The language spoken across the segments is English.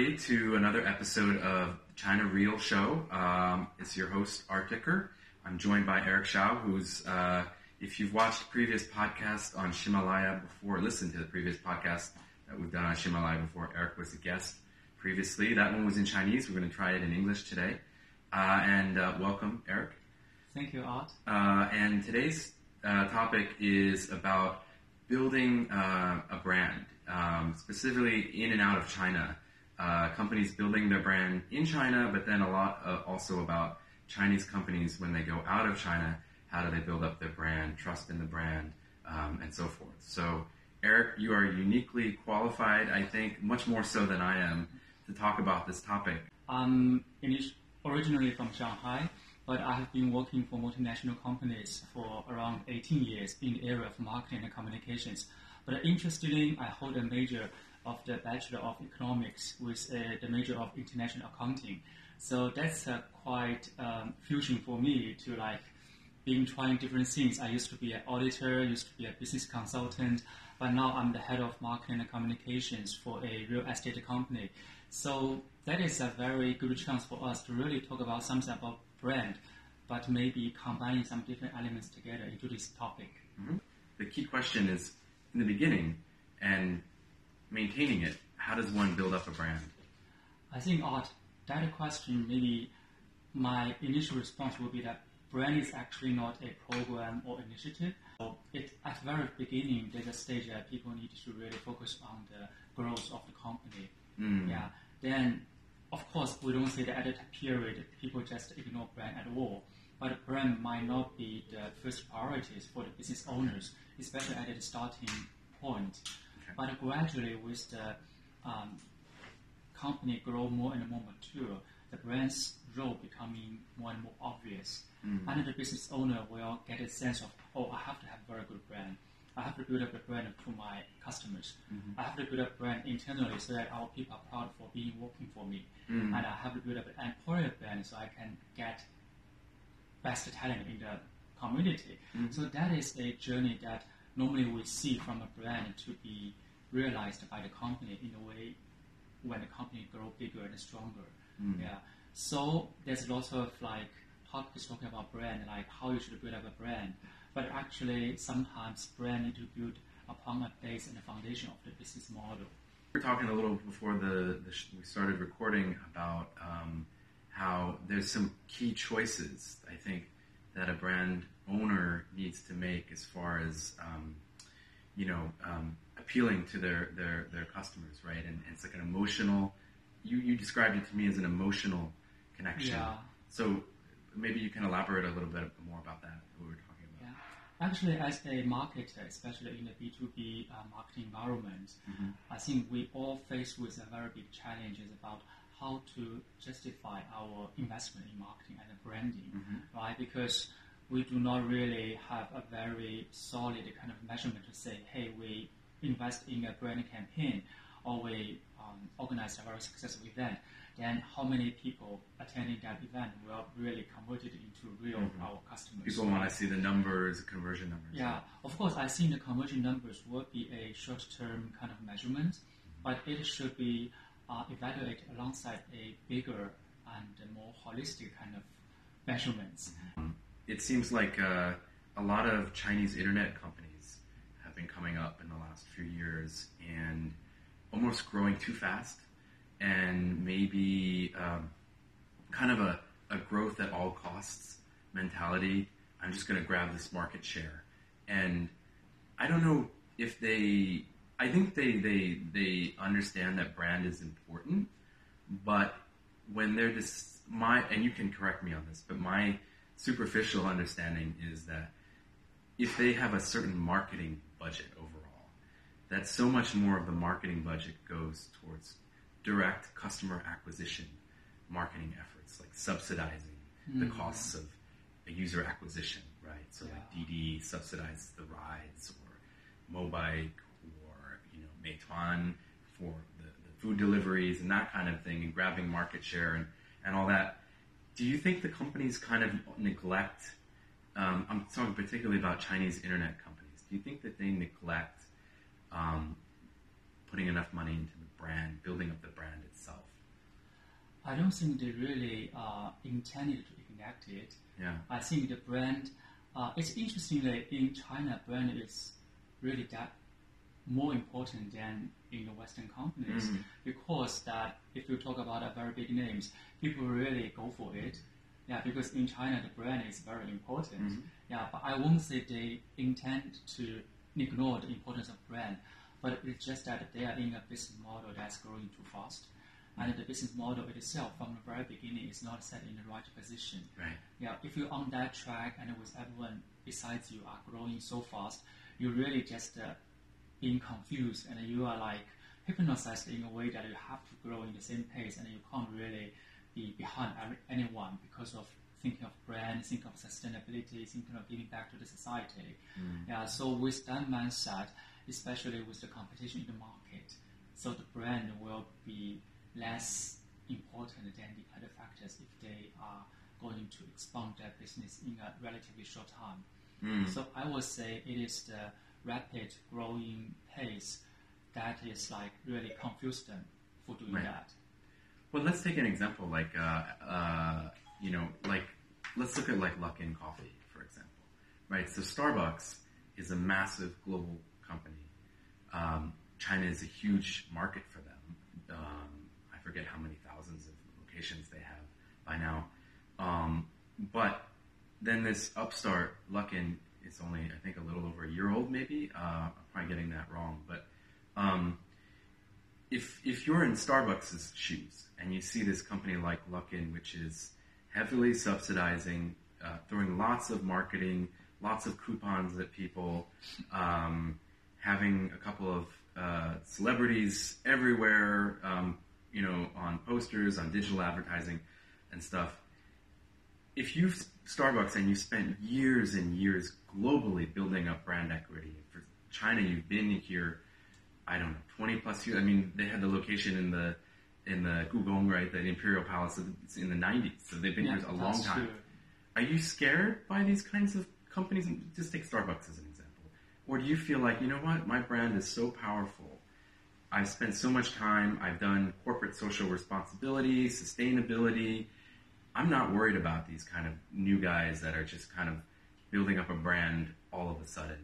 everybody, to another episode of China Real Show. Um, it's your host, Art Dicker. I'm joined by Eric Shao, who's, uh, if you've watched previous podcasts on Ximalaya before, listened to the previous podcast that we've done on Ximalaya before, Eric was a guest previously. That one was in Chinese. We're going to try it in English today. Uh, and uh, welcome, Eric. Thank you, Art. Uh, and today's uh, topic is about building uh, a brand, um, specifically in and out of China. Uh, companies building their brand in China, but then a lot uh, also about Chinese companies when they go out of China. How do they build up their brand, trust in the brand, um, and so forth. So, Eric, you are uniquely qualified, I think, much more so than I am, to talk about this topic. I'm originally from Shanghai, but I have been working for multinational companies for around 18 years in the area of marketing and communications. But interestingly, I hold a major of the Bachelor of Economics with uh, the major of International Accounting. So that's uh, quite um, fusion for me to like being trying different things. I used to be an auditor, used to be a business consultant, but now I'm the head of marketing and communications for a real estate company. So that is a very good chance for us to really talk about something about brand, but maybe combining some different elements together into this topic. Mm-hmm. The key question is in the beginning and maintaining it. How does one build up a brand? I think, Art, that question, maybe my initial response would be that brand is actually not a program or initiative. So it, at the very beginning, there's a stage that people need to really focus on the growth of the company. Mm. Yeah. Then, of course, we don't say that at that period people just ignore brand at all. But brand might not be the first priorities for the business owners, especially at the starting point. But gradually, with the um, company grow more and more mature, the brand's role becoming more and more obvious. Mm-hmm. And the business owner will get a sense of, oh, I have to have a very good brand. I have to build up a brand to my customers. Mm-hmm. I have to build up a brand internally so that our people are proud for being working for me. Mm-hmm. And I have to build up an employer brand so I can get best talent in the community. Mm-hmm. So that is a journey that normally we see from a brand to be realized by the company in a way when the company grow bigger and stronger. Mm. Yeah. So there's lots of like topics talking about brand, like how you should build up a brand. But actually, sometimes brand need to build upon a base and a foundation of the business model. We were talking a little before the, the sh- we started recording about um, how there's some key choices I think that a brand owner needs to make as far as um, you know um, appealing to their, their, their customers, right? And, and, it's like an emotional. You you described it to me as an emotional connection. Yeah. So maybe you can elaborate a little bit more about that. What we were talking about. Yeah. Actually, as a marketer, especially in the B two B uh, marketing environment, mm-hmm. I think we all face with a very big challenges about how to justify our investment in marketing and branding, mm-hmm. right? Because we do not really have a very solid kind of measurement to say, hey, we invest in a brand campaign or we um, organize a very successful event, then how many people attending that event will really convert it into real mm-hmm. our customers? People want to see the numbers, conversion numbers. Yeah, of course, I think the conversion numbers will be a short-term kind of measurement, mm-hmm. but it should be uh, evaluated alongside a bigger and more holistic kind of measurements. Mm-hmm. It seems like uh, a lot of Chinese internet companies have been coming up in the last few years and almost growing too fast and maybe um, kind of a, a growth at all costs mentality. I'm just going to grab this market share. And I don't know if they, I think they, they, they understand that brand is important, but when they're this, my, and you can correct me on this, but my superficial understanding is that if they have a certain marketing budget overall. That so much more of the marketing budget goes towards direct customer acquisition marketing efforts, like subsidizing mm-hmm. the hmm. costs of a user acquisition, right? So yeah. like DiDi subsidizes the rides, or Mobike, or you know Meituan for the, the food deliveries and that kind of thing, and grabbing market share and, and all that. Do you think the companies kind of neglect? Um, I'm talking particularly about Chinese internet companies do you think that they neglect um, putting enough money into the brand, building up the brand itself? I don't think they really uh, intended to connect it. Yeah. I think the brand, uh, it's interesting that in China, brand is really that more important than in the Western companies Mhm. because that if you talk about a very big names, people really go for it. Yeah, because in China the brand is very important. Mhm. Yeah, but I won't say they intend to ignore the importance of brand, but it's just that they are in a business model that's growing too fast. And the business model itself, from the very beginning, is not set in the right position. Right. Yeah, if you're on that track and with everyone besides you are growing so fast, you're really just uh, being confused and you are like hypnotized in a way that you have to grow in the same pace and you can't really be behind anyone because of thinking of brand, thinking of sustainability, thinking of giving back to the society. Yeah, so with that mindset, especially with the competition in the market, so the brand will be less important than the other factors if they are going to expand their business in a relatively short time. Mm. So I would say it is the rapid growing pace that is like really confused them for doing Right. that. Well, let's take an example, like uh, uh, you know, like let's look at like Luckin Coffee, for example, right? So Starbucks is a massive global company. Um, China is a huge market for them. Um, I forget how many thousands of locations they have by now. Um, but then this upstart Luckin is only, I think, a little over a year old, maybe. Uh, I'm probably getting that wrong, but. Um, if if you're in Starbucks' shoes and you see this company like Luckin, which is heavily subsidizing, uh, throwing lots of marketing, lots of coupons at people, um, having a couple of uh, celebrities everywhere, um, you know, on posters, on digital advertising, and stuff. If you've Starbucks and you spent years and years globally building up brand equity for China, you've been here I don't know, 20 plus years. I mean, they had the location in the in the Gugong, right, the Imperial Palace in the 90s. So they've been Yeah, here a long time. true. Are you scared by these kinds of companies? Just take Starbucks as an example. Or do you feel like, you know what, my brand is so powerful. I've spent so much time, I've done corporate social responsibility, sustainability. I'm not worried about these kind of new guys that are just kind of building up a brand all of a sudden.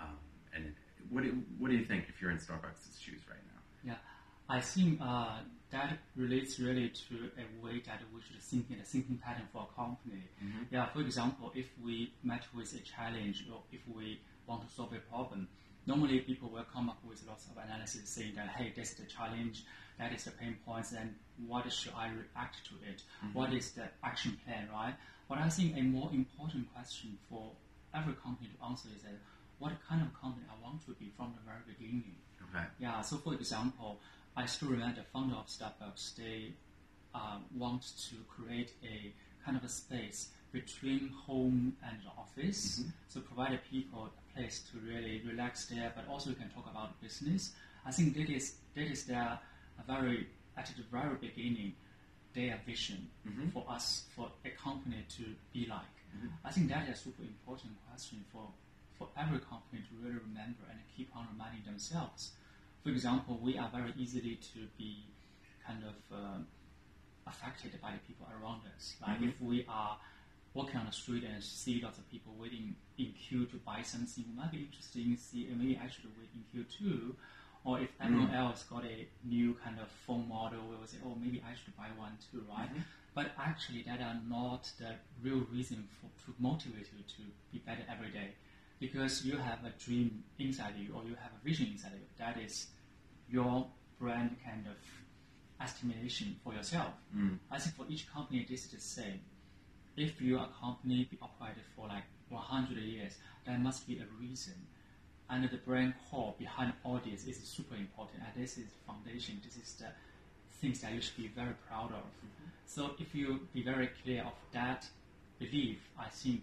Um, and what do, what do you think if you're in Starbucks' shoes right now? Yeah, I think uh, that relates really to a way that we should think in a thinking pattern for a company. Yeah, for example, if we met with a challenge or if we want to solve a problem, normally people will come up with lots of analysis saying that, hey, this is the challenge, that is the pain points, and what should I react to it? What is the action plan, right? But I think a more important question for every company to answer is that what kind of company I want to be from the very beginning. Okay. Yeah, so for example, I still remember the founder of Starbucks, they uh, want to create a kind of a space between home and office, so provide people a place to really relax there, but also you can talk about business. I think that is that is their a very at the very beginning their vision mm-hmm. for us for a company to be like. Mm-hmm. I think that is a super important question for for every company to really remember and keep on reminding themselves. For example, we are very easily to be kind of um, affected by the people around us. Like mm-hmm. if we are walking on the street and see lots of people waiting in queue to buy something, we might be interested in see and maybe actually wait in queue too. Or if mm. everyone else got a new kind of phone model, we will say, oh, maybe I should buy one too, right? Mm-hmm. But actually, that are not the real reason for, to motivate you to be better every day. Because you have a dream inside you, or you have a vision inside you. That is your brand kind of estimation for yourself. Mm. I think for each company, this is the same. If you are a company be operated for like 100 years, there must be a reason. And the brand core behind all this is super important. And this is foundation. This is the things that you should be very proud of. Mm-hmm. So if you be very clear of that belief, I think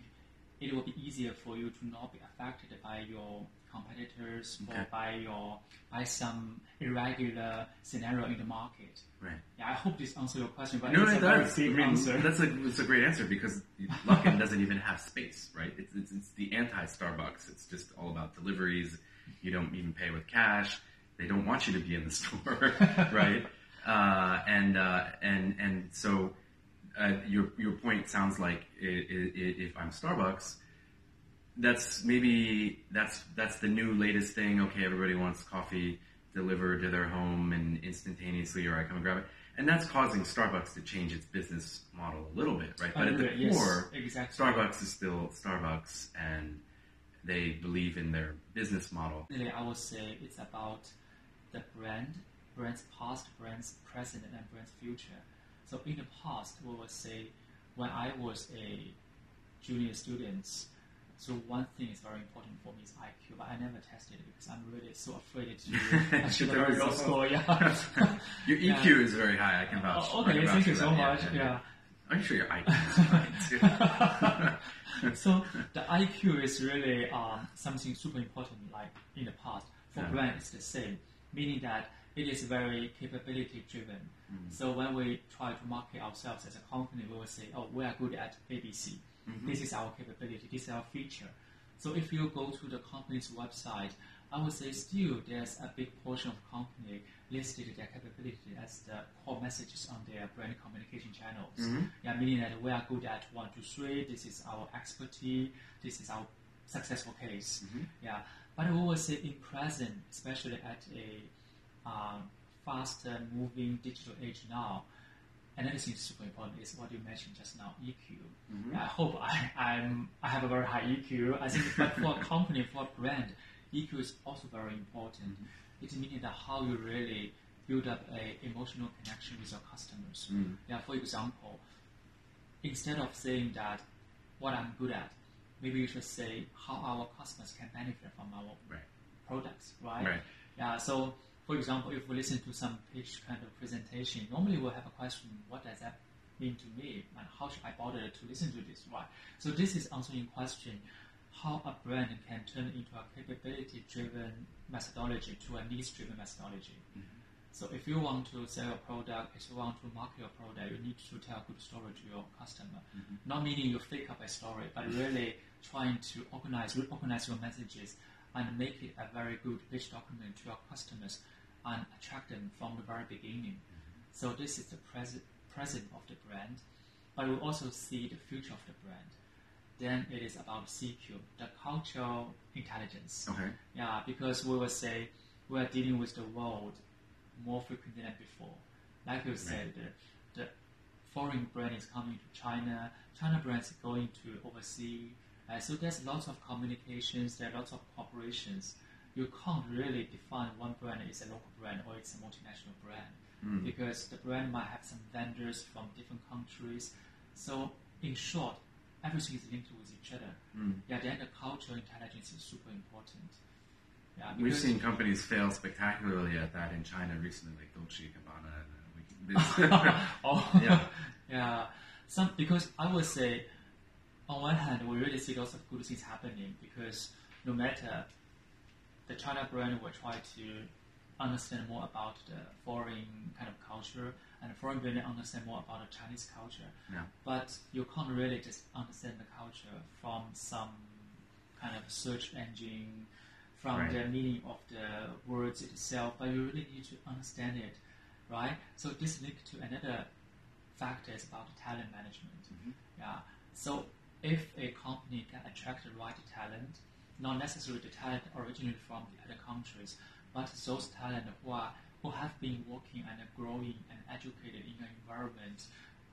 it will be easier for you to not be affected by your competitors or by your by some irregular scenario in the market. Right. Yeah, I hope this answers your question, but No, it does. I mean, answer. that's a it's a great answer because Luckin doesn't even have space, right? It's, it's it's the anti Starbucks. It's just all about deliveries. You don't even pay with cash. They don't want you to be in the store, right? uh, and uh, and and so uh, your your point sounds like i i if I'm Starbucks, that's maybe that's that's the new latest thing. Okay, everybody wants coffee delivered to their home and instantaneously, or I come and grab it, and that's causing Starbucks to change its business model a little bit, right? But at the yes, core, exactly. Starbucks is still Starbucks, and they believe in their business model. Really, I would say it's about the brand, brand's past, brand's present, and brand's future. So in the past, we would say when I was a junior student, so one thing is very important for me is IQ, but I never tested it because I'm really so afraid to achieve a There we very go. good score. Yeah. Your EQ Yeah. is very high. I can vouch. Oh, okay, vouch thank you so that. much. Yeah. I'm sure your IQ is high too. so the IQ is really um, something super important. Like in the past, for Yeah. brand, it's the same, meaning that it is very capability driven. Mm. So when we try to market ourselves as a company, we will say, "Oh, we are good at ABC. Mm-hmm. This is our capability. This is our feature." So if you go to the company's website, I would say still there's a big portion of company listed their capability as the core messages on their brand communication channels. Mhm. Yeah, meaning that we are good at one, two, three. This is our expertise. This is our successful case. Mhm. Yeah, but we will say in present, especially at a um, faster moving digital age now, another thing is super important is what you mentioned just now, EQ. Mhm. I hope I, I'm I have a very high EQ. I think, but for a company, for a brand, EQ is also very important. It means that how you really build up a emotional connection with your customers. Mm. Yeah, for example, instead of saying that what I'm good at, maybe you should say how our customers can benefit from our Right. products, right? Right. Yeah. So, for example, if we listen to some pitch kind of presentation, normally we'll have a question: What does that mean to me, and how should I bother to listen to this? Right. So this is answering question: How a brand can turn into a capability-driven methodology to a needs-driven methodology. Mm-hmm. So if you want to sell a product, if you want to market your product, you need to tell a good story to your customer. Mm-hmm. Not meaning you fake up a story, but really trying to organize, reorganize your messages and make it a very good pitch document to your customers and attract them from the very beginning. So this is the present present of the brand, but we also see the future of the brand. Then it is about CQ, the cultural intelligence. Okay. Yeah, because we will say we are dealing with the world more frequently than before. Like you said, the, the foreign brand is coming to China, China brands going to overseas. Uh, so there's lots of communications, there are lots of corporations. You can't really define one brand is a local brand or it's a multinational brand Mm. because the brand might have some vendors from different countries. So in short, everything is linked with each other. Mm. Yeah, then the cultural intelligence is super important. Yeah, We've seen companies fail spectacularly at that in China recently, like Dolce Gabbana. And we can, oh, Yeah. yeah. Some because I would say, on one hand, we really see lots of good things happening because no matter the China brand will try to understand more about the foreign kind of culture, and the foreign brand understand more about the Chinese culture. Yeah. But you can't really just understand the culture from some kind of search engine, from Right. the meaning of the words itself, but you really need to understand it, right? So this linked to another factor is about talent management. Mhm. Yeah. So if a company can attract the right talent, not necessarily the talent originated from the other countries, but those talent who are who have been working and growing and educated in an environment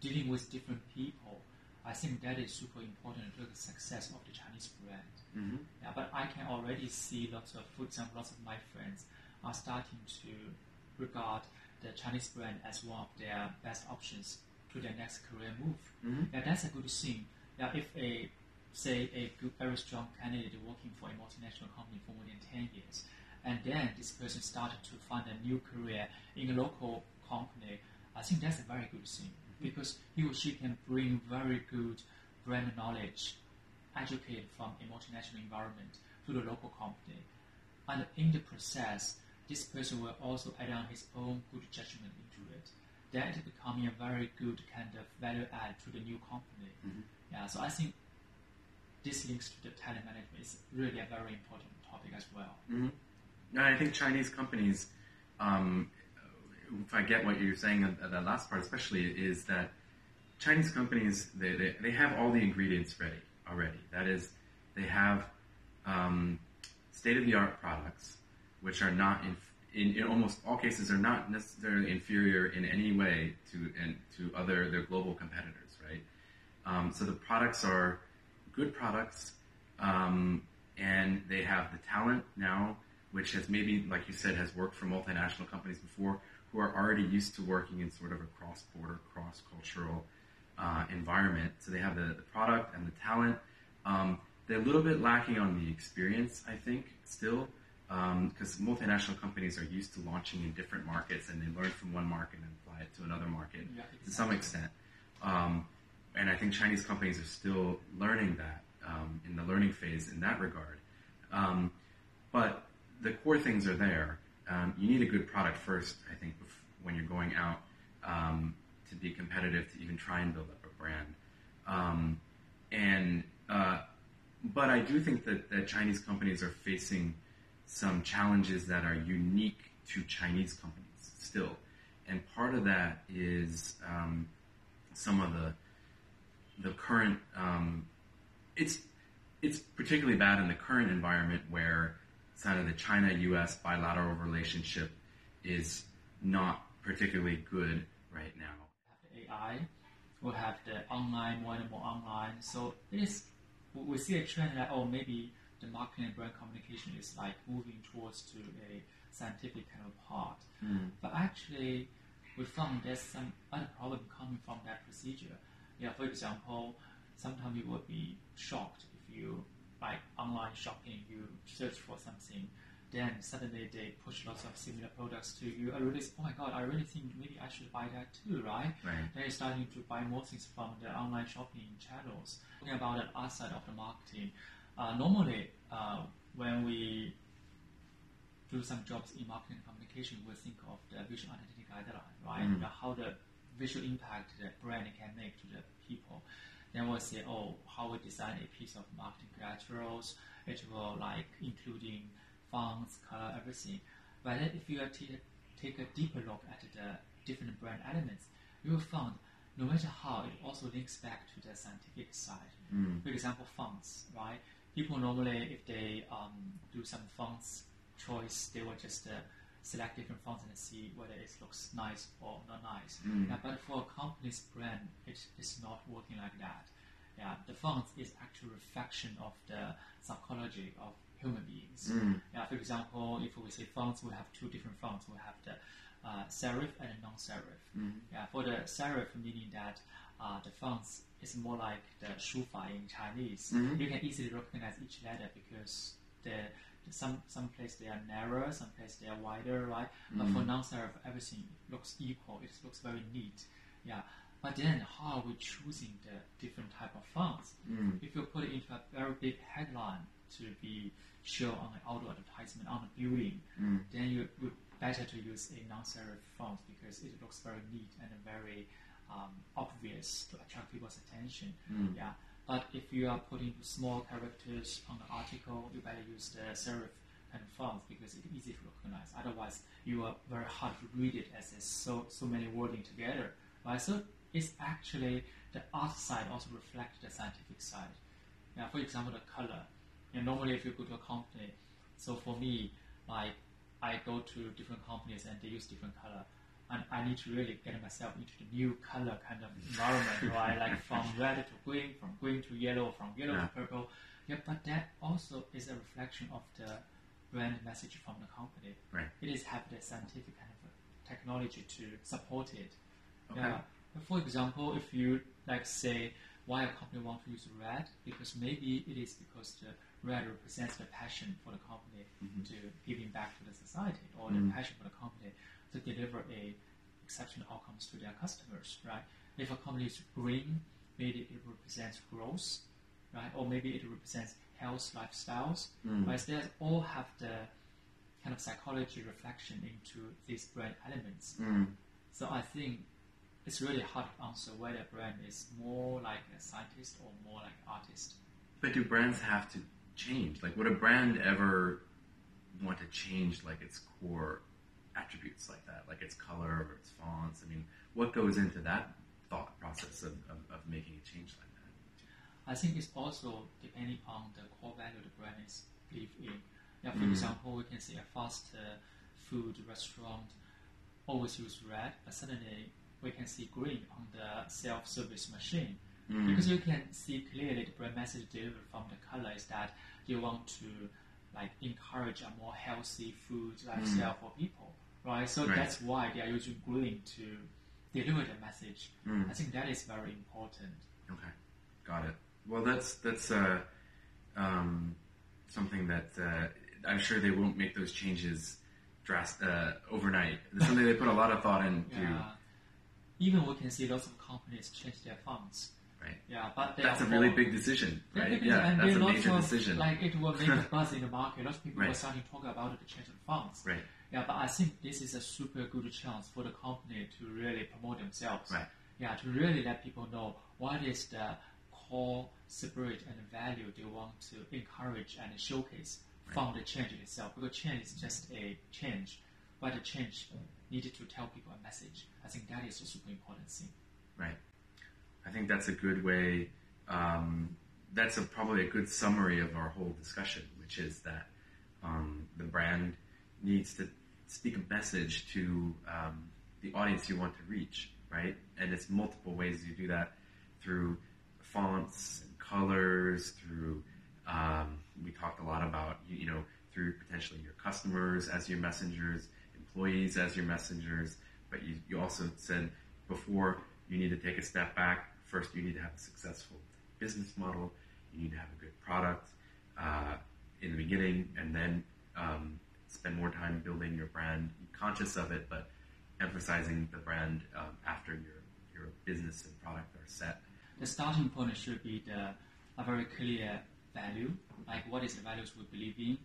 dealing with different people, I think that is super important to the success of the Chinese brand. Mhm. Yeah, but I can already see lots of, for example, lots of my friends are starting to regard the Chinese brand as one of their best options to their next career move. Mhm. Yeah, that's a good thing. Yeah, if a say a very strong candidate working for a multinational company for more than ten years, and then this person started to find a new career in a local company, I think that's a very good thing because he or she can bring very good brand knowledge, educated from a multinational environment to the local company, and in the process, this person will also add on his own good judgment into it. That is becoming a very good kind of value add to the new company. Mhm. Yeah, so I think this links to the talent management is really a very important topic as well. Mhm. And I think Chinese companies, um, if I get what you're saying at that last part, especially, is that Chinese companies they, they, they have all the ingredients ready already. That is, they have um, state of the art products, which are not in, in, in almost all cases are not necessarily inferior in any way to and to other their global competitors, right? Um, so the products are good products, um, and they have the talent now, which has maybe, like you said, has worked for multinational companies before, who are already used to working in sort of a cross-border, cross-cultural uh, environment. So they have the, the, product and the talent. Um, they're a little bit lacking on the experience, I think, still, because um, multinational companies are used to launching in different markets and they learn from one market and apply it to another market yeah, exactly. to some extent. Um, and I think Chinese companies are still learning that um, in the learning phase in that regard. Um, but the core things are there. Um, you need a good product first, I think, when you're going out um, to be competitive to even try and build up a brand. Um, and uh, but I do think that, that Chinese companies are facing some challenges that are unique to Chinese companies still, and part of that is um, some of the the current. Um, it's it's particularly bad in the current environment where kind of the China-U.S. bilateral relationship is not particularly good right now. AI, we'll have the online, more and more online. So it is, we see a trend that, oh, maybe the marketing and brand communication is like moving towards to a scientific kind of part. Mm. But actually, we found there's some other problem coming from that procedure. Yeah, for example, sometimes you will be shocked if you like online shopping, you search for something, then suddenly they push lots of similar products to you. I really, oh my god, I really think maybe I should buy that too, right? Right. Then you're starting to buy more things from the online shopping channels. Talking about the other side of the marketing, uh, normally uh, when we do some jobs in marketing communication, we think of the visual identity guideline, right? Mm. How the visual impact the brand can make to the people. Then we'll say, oh, how we design a piece of marketing collaterals. It will like including fonts, color, everything. But then if you t- take a deeper look at the different brand elements, you will find no matter how, it also links back to the scientific side. Mm. For example, fonts, right? People normally, if they um, do some fonts choice, they will just uh, select different fonts and see whether it looks nice or not nice. Mm. Yeah, but for a company's brand, it is not working like that. Yeah, the font is actually a reflection of the psychology of human beings. Mm. Yeah, for example, if we say fonts, we have two different fonts. We have the uh, serif and the non-serif. Mm. Yeah, for the serif, meaning that uh, the fonts is more like the shufa in Chinese. Mm-hmm. You can easily recognize each letter because the some some place they are narrower, some place they are wider, right? Mm. But for mm. non-serif, everything looks equal. It looks very neat. Yeah. But then, how are we choosing the different type of fonts? Mm. If you put it into a very big headline to be shown on an outdoor advertisement on a building, mm. then you would better to use a non-serif font because it looks very neat and very um, obvious to attract people's attention. Mm. Yeah. But if you are putting small characters on the article, you better use the serif kind of fonts because it's easy to recognize. Otherwise, you are very hard to read it as there's so so many wording together. Right? So it's actually the art side also reflects the scientific side. Yeah, for example, the color. And normally, if you go to a company, so for me, like I go to different companies and they use different color, and I need to really get myself into the new color kind of environment, right? Like from red to green, from green to yellow, from yellow yeah. to purple. Yeah, but that also is a reflection of the brand message from the company. Right. It is have the scientific kind of technology to support it. Okay. Yeah. For example, if you like say why a company want to use red, because maybe it is because the red represents the passion for the company mm-hmm. to giving back to the society, or mm-hmm. the passion for the company to deliver a exceptional outcomes to their customers, right? If a company is green, maybe it represents growth, right? Or maybe it represents health lifestyles, mm. right? So they all have the kind of psychology reflection into these brand elements. Mm. So I think it's really hard to answer whether a brand is more like a scientist or more like an artist. But do brands have to change? Like, would a brand ever want to change like its core attributes like that, like its color or its fonts? I mean, what goes into that thought process of, of, of making a change like that? I think it's also depending on the core value the brand is believe in. Yeah, for Mm. example, we can see a fast uh, food restaurant always use red, but suddenly we can see green on the self-service machine. Mm. Because you can see clearly the brand message delivered from the color is that you want to like encourage a more healthy food lifestyle for people, right? So. Right. that's why they are using green to deliver the message. Mm. I think that is very important. Okay, got it. Well, that's that's uh, um, something that uh, I'm sure they won't make those changes drast- uh, overnight. It's something they put a lot of thought into. Yeah. Even we can see lots of companies change their fonts. Right. Yeah, but That's a really big decision, right? Yeah, that's a major of, decision. Like it will make a buzz in the market. Lots of people Right. were starting to talk about it, the change of fonts. Right. Yeah, but I think this is a super good chance for the company to really promote themselves. Right. Yeah, to really let people know what is the core spirit and value they want to encourage and showcase from the change itself. Because change is just a change, but the change needed to tell people a message. I think that is a super important thing. Right. I think that's a good way. Um, that's a, probably a good summary of our whole discussion, which is that um, the brand needs to speak a message to um, the audience you want to reach, right? And it's multiple ways you do that through fonts and colors, through um, we talked a lot about you, you know through potentially your customers as your messengers, employees as your messengers, but you, you also said before you need to take a step back. First, you need to have a successful business model. You need to have a good product uh, in the beginning, and then um, spend more time building your brand, conscious of it, but emphasizing the brand um, after your your business and product are set. The starting point should be the a very clear value, like what is the values we believe in,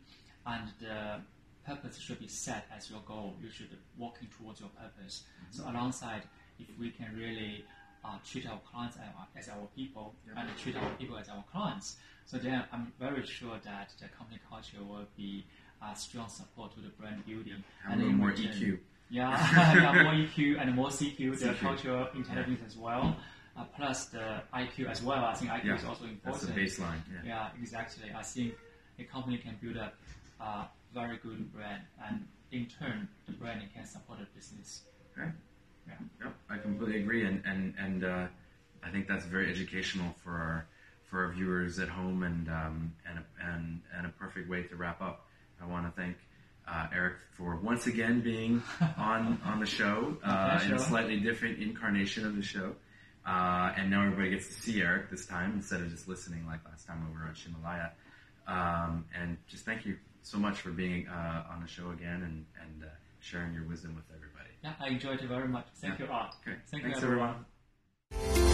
and the purpose should be set as your goal. You should working towards your purpose. So alongside, if we can really uh, treat our clients as our, people and treat our people as our clients, so then I'm very sure that the company culture will be a strong support to the brand building. And in more return- EQ. yeah, yeah, more EQ and more CQ, the CQ. cultural intelligence as well, uh, plus the IQ as well. I think IQ Yeah, is also important. That's the baseline. Yeah. Yeah, exactly. I think a company can build up a very good brand, and in turn, the brand can support the business. Okay. Yeah. I completely agree, and and and uh, I think that's very educational for our for our viewers at home, and um, and a, and and a perfect way to wrap up. I want to thank uh, Eric for once again being on on the show uh, in a slightly different incarnation of the show. Uh, and now everybody gets to see Eric this time instead of just listening like last time when we were on Ximalaya. Um, and just thank you so much for being uh, on the show again and, and uh, sharing your wisdom with everybody. Yeah, I enjoyed it very much. Thank yeah. you all. Thank Thanks you everyone. everyone.